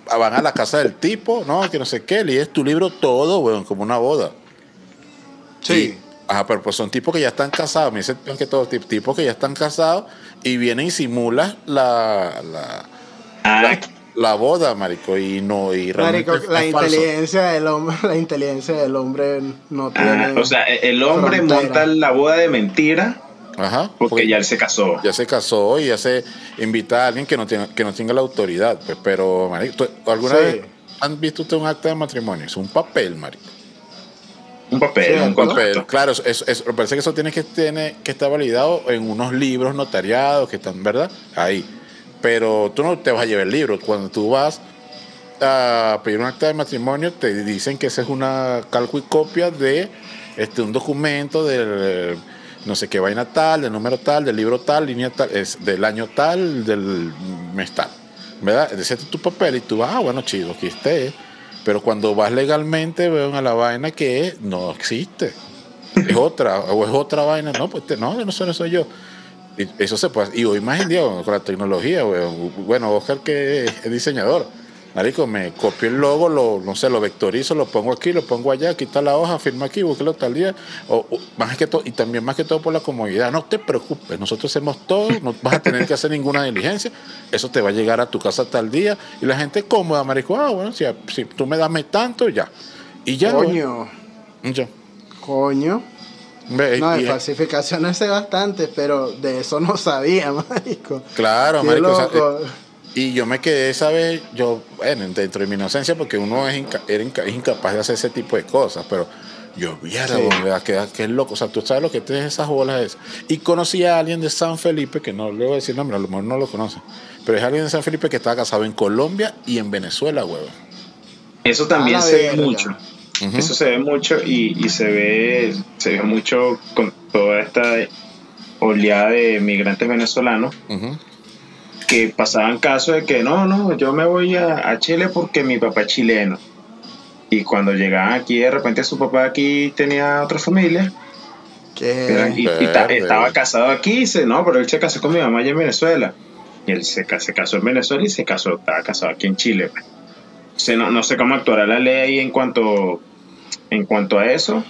Van a la casa del tipo, no, que no sé qué, lees tu libro todo, weón, como una boda. Sí. Y- Ajá, pero pues son tipos que ya están casados, me dicen que todos tip- tipos que ya están casados y vienen y simulan la, la, Ah, la, la boda, marico, y no, y realmente Marico, es la falso. inteligencia del hombre, [LAUGHS] la inteligencia del hombre no ah, tiene. o sea, el hombre frontera. monta la boda de mentira Ajá, porque ya él se casó. ya se casó y ya se invita a alguien que no tenga, que no tenga la autoridad, pues, pero, marico, ¿tú- ¿alguna Sí. vez han visto usted un acta de matrimonio? Es un papel, marico. Un papel, Sí, un papel. Claro, eso, eso- eso- me parece que eso tiene que, tiene que estar validado en unos libros notariados que están, ¿verdad? Ahí. Pero tú no te vas a llevar el libro. Cuando tú vas a pedir un acta de matrimonio, te dicen que esa es una calco y copia de este, un documento del no sé qué vaina tal, del número tal, del libro tal, línea tal, es del año tal, del mes tal. ¿Verdad? Es tu papel y tú vas, ah, bueno, chido, aquí esté. Pero cuando vas legalmente, veo a la vaina que no existe. Es [LAUGHS] otra, o es otra vaina. No, pues te- no, no soy, no soy yo. Y eso se puede. Y hoy más en día, con la tecnología, weón. bueno, Oscar que es diseñador. Marico, me copio el logo, lo, no sé, lo vectorizo, lo pongo aquí, lo pongo allá, quita la hoja, firma aquí, búsquelo tal día. O, o más que todo, y también más que todo por la comodidad. No te preocupes, nosotros hacemos todo, no vas a tener que hacer ninguna diligencia. Eso te va a llegar a tu casa tal día. Y la gente cómoda, marico, ah, bueno, si, si tú me dame tanto, ya. Y ya. Coño, Ya. coño. Ve, No, y- falsificaciones sé bastante, pero de eso no sabía, [LAUGHS] marico. Claro, Qué marico. o sea, loco. eh, y yo me quedé esa vez, yo, bueno, dentro de mi inocencia, porque uno es, inca- era inca- es incapaz de hacer ese tipo de cosas, pero yo vi a Sí. que, que loco, o sea, tú sabes lo que tienes esas bolas esas. Y conocí a alguien de San Felipe, que no le voy a decir nombre, a lo mejor no lo conoce, pero es alguien de San Felipe que estaba casado en Colombia y en Venezuela, huevo. Eso también se ve mucho. Eso se ve mucho y, y se ve se ve mucho con toda esta oleada de migrantes venezolanos Ujú. Que pasaban casos de que no, no, yo me voy a, a Chile porque mi papá es chileno. Y cuando llegaban aquí, de repente su papá aquí tenía otra familia Que y, y ta- Verde. estaba casado aquí y dice, no, pero él se casó con mi mamá allá en Venezuela. Y él se, se casó en Venezuela y se casó, estaba casado aquí en Chile. pues. O sea, no, no sé cómo actuará la ley ahí en cuanto, en cuanto a eso,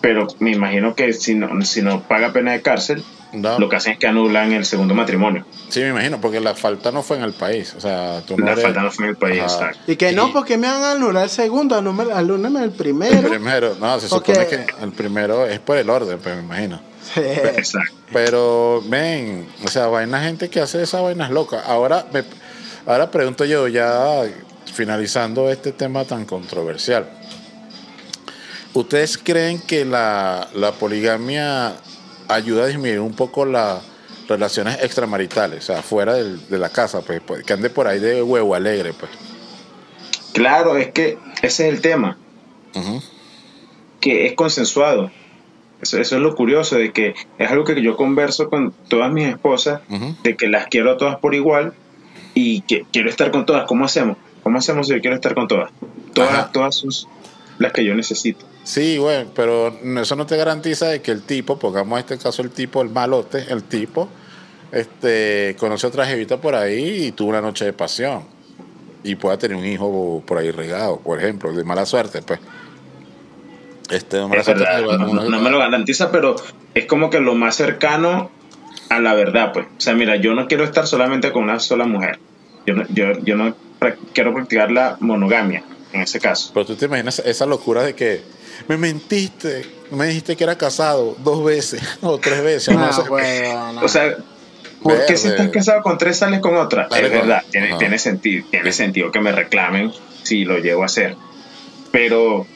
pero me imagino que si no, si no paga pena de cárcel, No, lo que hacen es que anulan el segundo matrimonio. Sí, me imagino, porque la falta no fue en el país, o sea, tú no La eres- falta no fue en el país, Ajá. exacto. Y que no, porque me van a anular el segundo, anúlame el El primero. primero, no, se Porque- supone que el primero es por el orden, pues me imagino. Sí. Exacto. Pero, ven, o sea, vaina gente que hace esas vainas locas. Ahora, me, ahora pregunto yo, ya finalizando este tema tan controversial. ¿Ustedes creen que la, la poligamia ayuda a disminuir un poco las relaciones extramaritales, o sea, fuera del- de la casa, pues, pues, que ande por ahí de huevo alegre, pues? Claro, es que ese es el tema. Que es consensuado. Eso, eso es lo curioso, de que es algo que yo converso con todas mis esposas, de que las quiero a todas por igual y que quiero estar con todas. ¿Cómo hacemos? ¿Cómo hacemos si yo quiero estar con todas? Todas, Ajá. todas son las que yo necesito. Sí, bueno, pero eso no te garantiza de que el tipo, pongamos este caso el tipo, el malote, el tipo, este, conoce otra jevita por ahí y tuvo una noche de pasión y pueda tener un hijo por ahí regado, por ejemplo, de mala suerte, pues. Este, de mala Es suerte, verdad, no, uno- no- no me lo garantiza, pero es como que lo más cercano a la verdad, pues. O sea, mira, yo no quiero estar solamente con una sola mujer. Yo no, yo, yo no quiero practicar la monogamia, en ese caso. Pero tú te imaginas esa locura de que me mentiste, me dijiste que era casado dos veces [LAUGHS] o tres veces, no, No, sé. huevo, no. O sea, ¿por qué si estás casado con tres sales con otra? Es con- verdad, tiene, sentido, tiene sentido que me reclamen si lo llego a hacer. Pero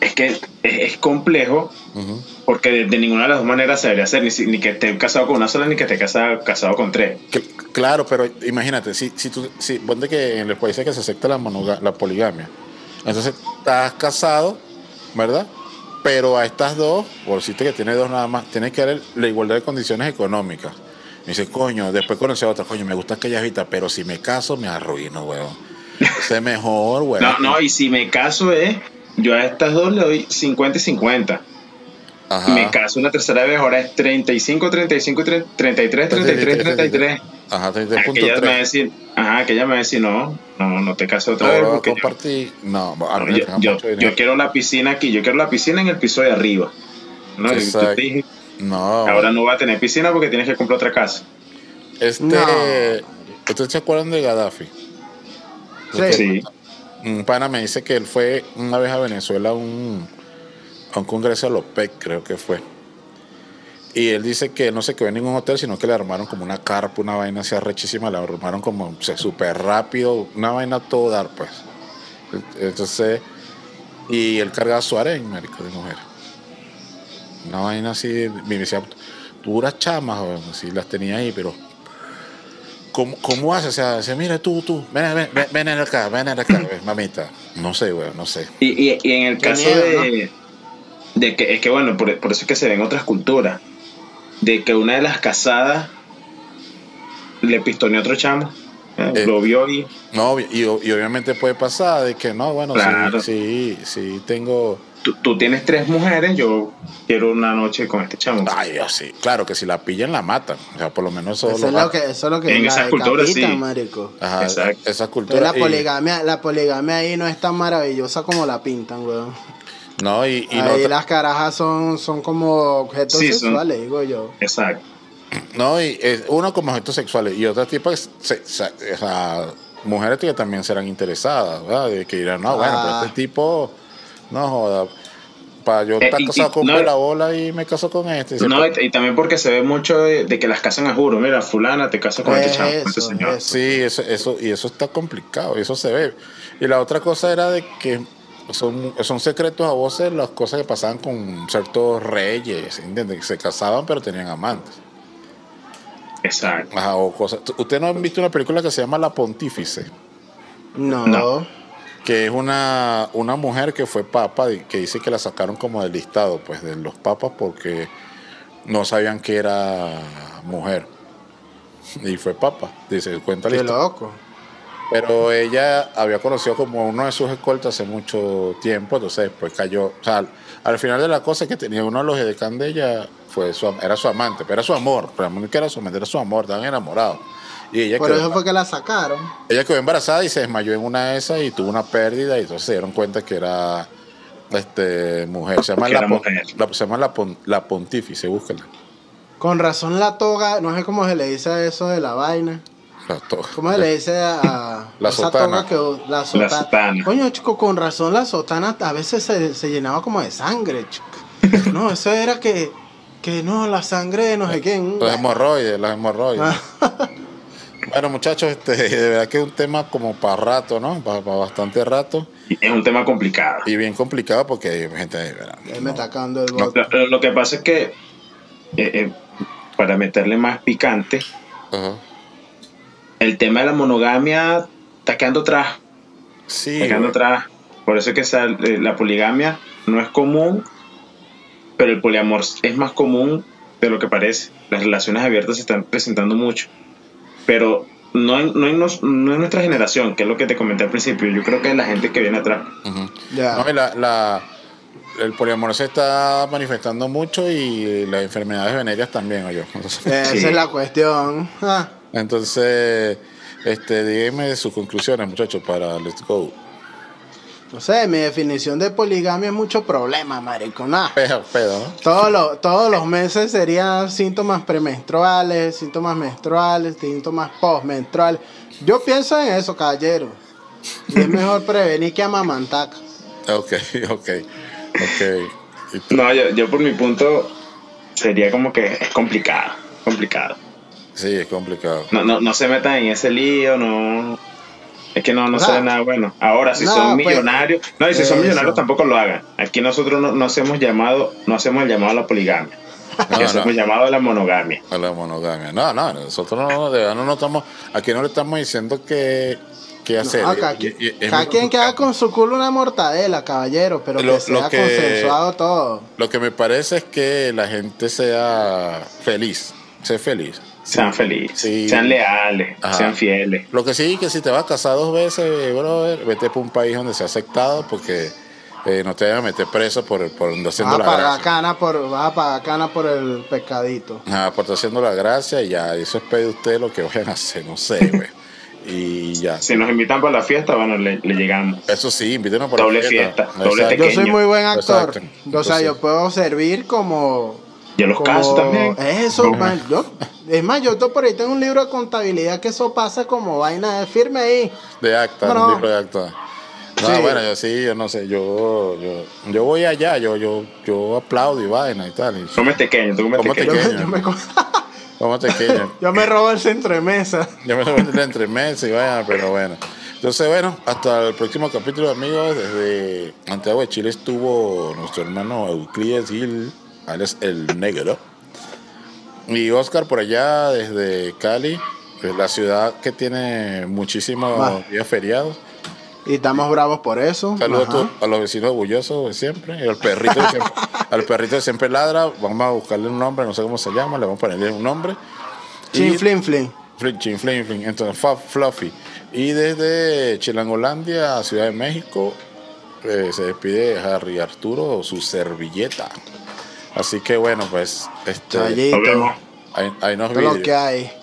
es que es, es complejo porque de, de ninguna de las dos maneras se debería hacer, ni, si- ni que esté casado con una sola, ni que esté casado, casado con tres. Que- Claro, pero imagínate, si, si tú, si, ponte que en los países que se acepta la, monoga- la poligamia, entonces estás casado, ¿verdad? Pero a estas dos, por que tiene dos nada más, tienes que dar la igualdad de condiciones económicas. Me dice, coño, después conocí a otra, coño, me gusta aquella vista, pero si me caso me arruino, weón. Sé mejor, weón. No, no, y si me caso es, yo a estas dos le doy 50 y 50. Ajá. Me caso una tercera vez, ahora es 35, 35, y 30, 33, 33, 33. Ajá, Aquella me va a 33.3. decir, ajá, aquella me va a decir, no, no, no te cases otra No, vez porque. No, yo, yo- yo quiero la piscina aquí, yo quiero la piscina en el piso de arriba. ¿no? Y yo Exacto. te dije, No, ahora no va a tener piscina porque tienes que comprar otra casa. Este, No. ¿Ustedes se acuerdan de Gaddafi? Sí. Sí. Un pana me dice que él fue una vez a Venezuela un, a un congreso de OPEC, creo que fue. Y él dice que no se quedó en ningún hotel, sino que le armaron como una carpa, una vaina así arrechísima, la armaron como o sea, súper rápido, una vaina a todo dar, pues. Entonces, y él cargaba su harén, marico, de mujer. Una vaina así, me decía, duras chamas, joven, así las tenía ahí, pero ¿Cómo, ¿Cómo hace? O sea, dice, mira tú, tú, ven, ven, ven, ven acá, ven acá, mamita. No sé, güey, no sé. Y, y- y en el caso miedo, de, de que, es que bueno, por, por eso es que se ven otras culturas, de que una de las casadas le pistoneó a otro chamo, eh, Eh. lo vio y No, y, y obviamente puede pasar de que no, bueno, Claro. sí, sí, sí tengo tú, tú tienes tres mujeres, yo quiero una noche con este chamo. Ay, Dios, sí. Claro que si la pillan, la matan. O sea, por lo menos eso, Eso es lo que, eso es lo que En esas culturas, sí. marico. Ajá, Exacto. esa Entonces, cultura. la y- poligamia, la poligamia ahí no es tan maravillosa como la pintan, weón. No, y, y ahí no, las carajas son, son como objetos Sí, son- sexuales, digo yo. Exacto. no, y es uno como objetos sexuales y otras tipos, se- se- o sea, mujeres que también serán interesadas, ¿verdad? De que dirán, no, bueno, pero Ah. este tipo, no joda. Para yo Eh, casado y- con no- la bola y me caso con este. y No, y, y también porque se ve mucho de, de que las casan a juro. Mira, fulana, te casas con Es este chamo, con este señor. Sí, eso, eso, y eso está complicado, y eso se ve. Y la otra cosa era de que son, son secretos a voces las cosas que pasaban con ciertos reyes, ¿entiendes? Que se casaban pero tenían amantes. Exacto. Ajá, o cosas. ¿Usted no han visto una película que se llama La Pontífice? No. No. Que es una, una mujer que fue papa que dice que la sacaron como del listado, pues, de los papas porque no sabían que era mujer. Y fue papa, dice, cuenta la Qué historia. loco. Pero ella había conocido como uno de sus escoltas hace mucho tiempo, entonces después cayó. O sea, al, al final de la cosa que tenía uno de los edecanes de ella, fue su, era su amante, pero era su amor. Realmente que era su amante, era su amor, estaban enamorados. Y ella Por quedó, eso fue que la sacaron. ella quedó embarazada y se desmayó en una de esas y tuvo una pérdida, y entonces se dieron cuenta que era este mujer. Se llama, la, pon- mujer. la- se llama la, pon- la pontífice, búscala. Con razón la toga, no sé cómo se le dice a eso de la vaina. La ¿Cómo se le dice a [LAUGHS] La esa sotana. toga que la sotana? sotana. Coño, chico, con razón la sotana a veces se, se llenaba como de sangre, chico. No, [LAUGHS] eso era que, que no, la sangre de no sé quién. Los hemorroides, los hemorroides. Ah. [LAUGHS] Bueno, muchachos, este, de verdad que es un tema como para rato, ¿no? Para, bastante rato. Y Es un tema complicado. Y bien complicado porque hay gente, verdad, Ahí no. me está cagando el No. Lo, lo que pasa es que, eh, eh, para meterle más picante, Ajá. El tema de la monogamia está quedando atrás. Sí, Está quedando atrás. Por eso es que eh, la poligamia no es común, pero el poliamor es más común de lo que parece. Las relaciones abiertas se están presentando mucho. Pero no en, no en, nos- no en nuestra generación, que es lo que te comenté al principio. Yo creo que es la gente que viene atrás. Ya. No, la, la- el poliamor se está manifestando mucho y las enfermedades venéreas también, oye. Entonces, Esa Sí. es la cuestión. Ah, entonces, este, díganme sus conclusiones, muchachos, para Let's Go. no sé, mi definición de poligamia es mucho problema, marico. Nah. Pedo, pedo, ¿no? Todos los, todos los meses serían síntomas premenstruales, síntomas menstruales, síntomas postmenstruales. Yo pienso en eso, caballero. Y es mejor [LAUGHS] prevenir que amamantar. Ok, ok, ok. No, yo, yo por mi punto sería como que es complicado. Complicado. Sí, es complicado. No, no, no se metan en ese lío, no. Es que no, no se ve nada bueno. Ahora, si no, son pues, millonarios. No, y si son eso. millonarios tampoco lo hagan. Aquí nosotros no, no hacemos llamado, no hacemos el llamado a la poligamia. Aquí No, hacemos no. el llamado a la monogamia. A la monogamia. No, no, nosotros no, de verdad no, no estamos, aquí no le estamos diciendo qué, qué hacer. No, cada, Y- cada quien que haga con su culo una mortadela, caballero, pero Lo- que sea lo que- consensuado todo. Lo que me parece es que la gente sea feliz, sea feliz. Sean felices, Sí. sean leales, Ajá. sean fieles. Lo que sí, que si te vas a casar dos veces, brother, vete por un país donde sea aceptado porque eh, no te vayan a meter preso por, por Vas haciendo a la pagar gracia. cana por, vas a pagar cana por el pescadito. Ajá, por estar haciendo la gracia y ya, eso es pedir usted lo que vayan a hacer, no sé, güey. Y ya. Si nos invitan para la fiesta, bueno, le, le llegamos. Eso sí, invítenos por Doble la fiesta, doble Yo Pequeño. soy muy buen actor. Exacto. O sea, Entonces- yo puedo servir como. Y a los como- casos también. Eso, man, yo, es más, yo por ahí tengo un libro de contabilidad que eso pasa como vaina de firme ahí. De acta, No, no. un libro de acta. No, Sí. bueno, yo sí, yo no sé, yo, yo, yo voy allá, yo, yo, yo aplaudo y vaina y tal. Y, Come tú come pequeño. Yo, yo me, [LAUGHS] yo me robo el centro de mesa. Yo me lo voy a entre meses y vaya, pero bueno. Entonces, bueno, hasta el próximo capítulo, amigos. Desde Santiago de Chile estuvo nuestro hermano Euclides Gil, alias El Negro. Y Oscar por allá desde Cali, que es la ciudad que tiene muchísimos días feriados. Y estamos bravos por eso. Saludos a, a los vecinos orgullosos de siempre. Y al perrito, de siempre, [LAUGHS] al perrito de siempre ladra. Vamos a buscarle un nombre, no sé cómo se llama, le vamos a ponerle un nombre. Chin, Y- flin, flin. Flin, chin, flin, flin. Entonces, Fluffy. Y desde Chilangolandia Ciudad de México, eh, se despide Harry Arturo, su servilleta. Así que bueno, pues este. Nos vemos. ahí, ahí nos lo que hay.